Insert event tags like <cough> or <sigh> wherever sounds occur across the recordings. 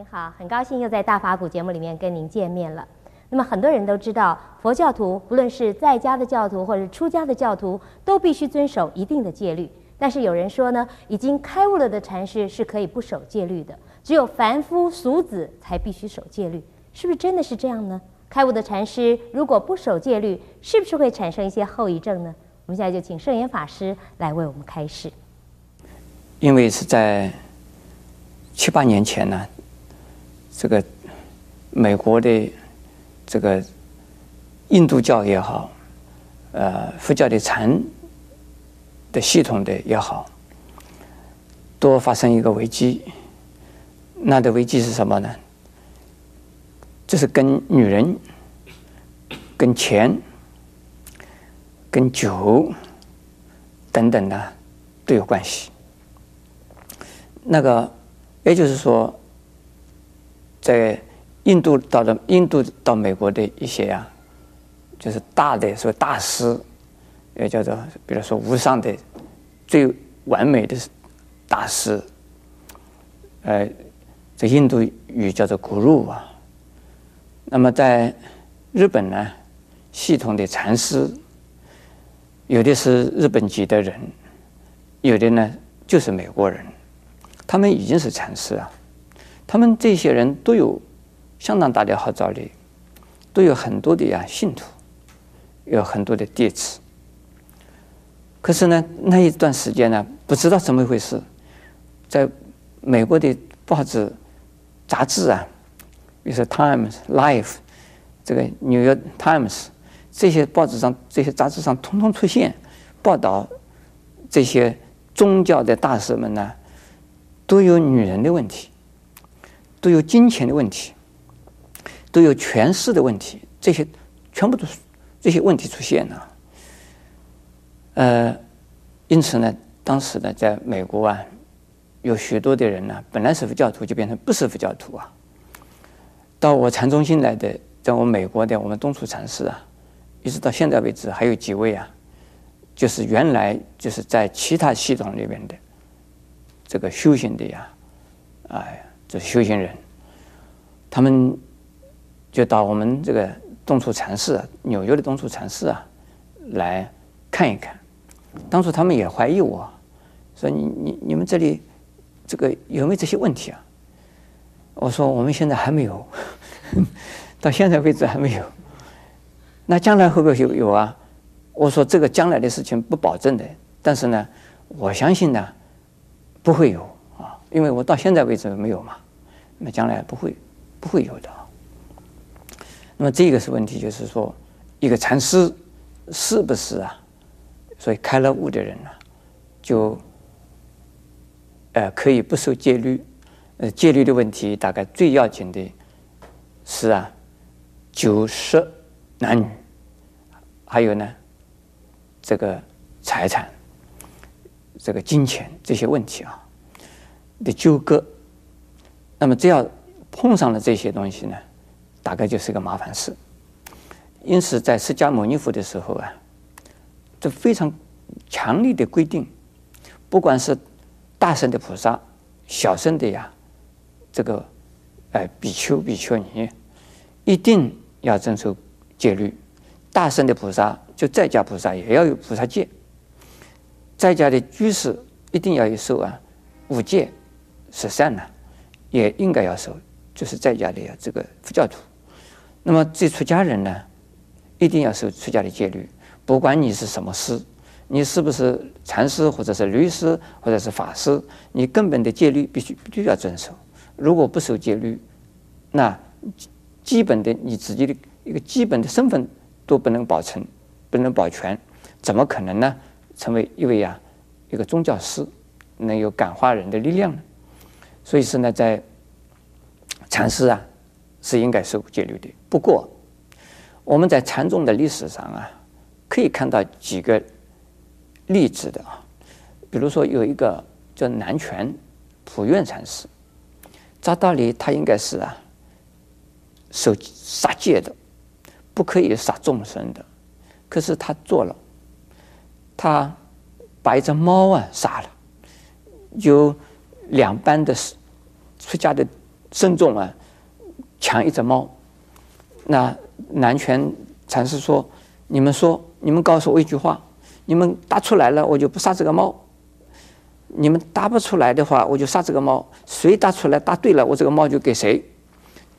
您好，很高兴又在大法古节目里面跟您见面了。那么很多人都知道，佛教徒不论是在家的教徒或者出家的教徒，都必须遵守一定的戒律。但是有人说呢，已经开悟了的禅师是可以不守戒律的，只有凡夫俗子才必须守戒律。是不是真的是这样呢？开悟的禅师如果不守戒律，是不是会产生一些后遗症呢？我们现在就请圣严法师来为我们开示。因为是在七八年前呢，这个美国的。这个印度教也好，呃，佛教的禅的系统的也好，都发生一个危机。那的危机是什么呢？就是跟女人、跟钱、跟酒等等的都有关系。那个，也就是说，在。印度到了印度到美国的一些啊，就是大的说大师，也叫做比如说无上的最完美的大师，呃，这印度语叫做 Guru 啊。那么在日本呢，系统的禅师，有的是日本籍的人，有的呢就是美国人，他们已经是禅师啊，他们这些人都有。相当大的号召力，都有很多的呀信徒，有很多的弟子。可是呢，那一段时间呢，不知道怎么回事，在美国的报纸、杂志啊，比如说《Times》、《Life》、这个《New York Times》这些报纸上、这些杂志上，通通出现报道这些宗教的大师们呢，都有女人的问题，都有金钱的问题。都有权势的问题，这些全部都是这些问题出现了。呃，因此呢，当时呢，在美国啊，有许多的人呢，本来是佛教徒，就变成不是佛教徒啊。到我禅中心来的，在我美国的我们东处禅师啊，一直到现在为止，还有几位啊，就是原来就是在其他系统里面的这个修行的呀，哎，就是修行人，他们。就到我们这个东处禅寺，纽约的东处禅寺啊，来看一看。当初他们也怀疑我，说你你你们这里这个有没有这些问题啊？我说我们现在还没有，<laughs> 到现在为止还没有。那将来会不会有有啊？我说这个将来的事情不保证的，但是呢，我相信呢不会有，因为我到现在为止没有嘛，那将来不会不会有的。那么这个是问题，就是说，一个禅师是不是啊？所以开了悟的人呢、就呃可以不守戒律。呃，戒律的问题大概最要紧的是啊，酒色男女，还有呢，这个财产、这个金钱这些问题啊的纠葛。那么只要碰上了这些东西呢，大概就是个麻烦事，因此在释迦牟尼佛的时候啊，这非常强烈的规定，不管是大乘的菩萨、小乘的呀，这个哎比丘、比丘尼，一定要遵守戒律；大乘的菩萨就在家菩萨也要有菩萨戒，在家的居士一定要有受啊五戒。十善呢，也应该要守，就是在家的呀这个佛教徒。那么，这出家人呢，一定要守出家的戒律。不管你是什么师，你是不是禅师，或者是律师，或者是法师，你根本的戒律必须必须要遵守。如果不守戒律，那基本的你自己的一个基本的身份都不能保存，不能保全，怎么可能呢？成为一位啊一个宗教师，能有感化人的力量呢？所以说呢，在禅师啊。是应该守戒律的。不过，我们在禅宗的历史上啊，可以看到几个例子的啊。比如说，有一个叫南泉普愿禅师，照道理他应该是啊守杀戒的，不可以杀众生的。可是他做了，他把一只猫啊杀了，有两班的出家的僧众啊抢一只猫，那南拳禅师说：“你们说，你们告诉我一句话，你们答出来了，我就不杀这个猫；你们答不出来的话，我就杀这个猫。谁答出来答对了，我这个猫就给谁。”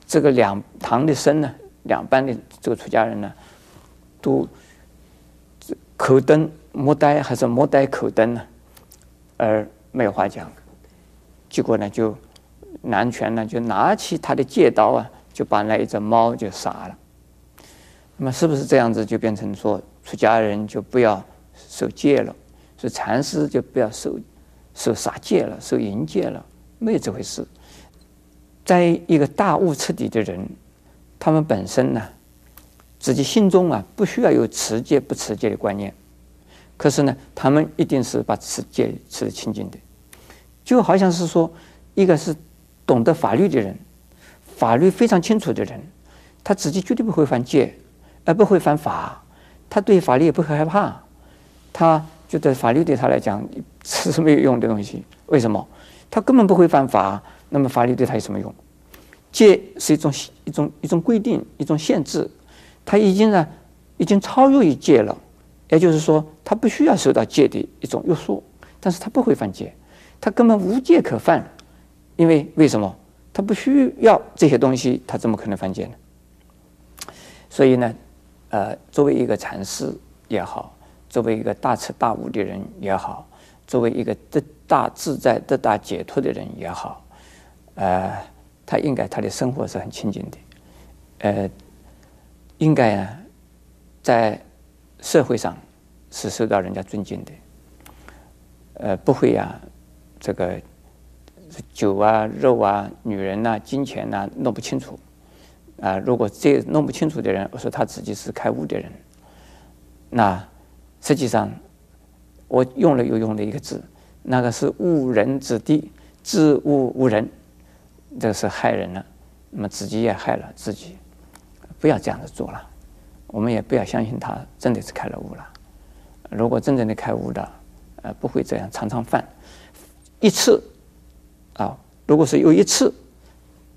这个两堂的僧呢，两班的这个出家人呢，都口瞪目呆，还是目呆口瞪呢，而没有话讲。结果呢，就南拳呢就拿起他的戒刀啊，就把那一只猫就杀了。那么是不是这样子就变成说出家人就不要受戒了，所以禅师就不要受受杀戒了，受淫戒了？没有这回事。在一个大悟彻底的人，他们本身呢，自己心中啊不需要有持戒不持戒的观念，可是呢，他们一定是把持戒持得清净的，就好像是说，一个是懂得法律的人，法律非常清楚的人，他自己绝对不会犯戒，而不会犯法，他对法律也不会害怕，他觉得法律对他来讲 <laughs> 是没有用的东西，为什么？他根本不会犯法。那么法律对他有什么用？戒是一种一种一种规定，一种限制，他已经呢已经超越于戒了，也就是说，他不需要受到戒的一种约束，但是他不会犯戒，他根本无戒可犯，因为为什么？他不需要这些东西，他怎么可能犯戒呢？所以呢，呃，作为一个禅师也好，作为一个大彻大悟的人也好，作为一个得大自在、得大解脱的人也好。呃，他应该他的生活是很清净的，呃，应该啊，在社会上是受到人家尊敬的，呃，不会啊，这个酒啊、肉啊、女人呐、金钱呐、弄不清楚，啊、如果这弄不清楚的人，我说他自己是开悟的人，那实际上我用了又用了一个字，那个是误人子弟，自误误人。这是害人了，那么自己也害了自己，不要这样子做了。我们也不要相信他真的是开了悟了。如果真正的开悟的，呃，不会这样常常犯一次。如果是有一次，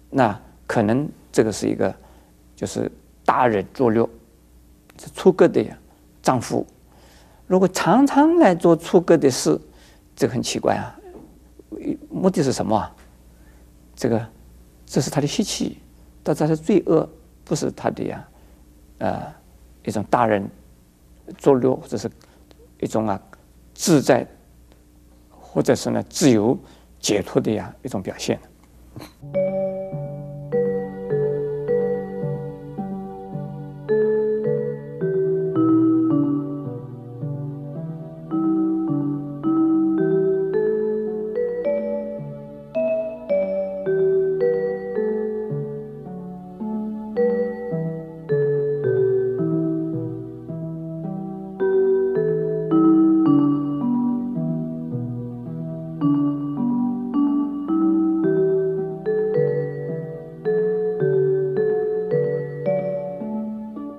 那可能这个是一个就是大人作恶，是出格的丈夫。如果常常来做出格的事，这很奇怪啊。目的是什么啊？这个，这是他的习气，但他的罪恶不是他的呀，呃，一种大人作恶，或者是一种啊自在，或者是呢自由解脱的呀一种表现。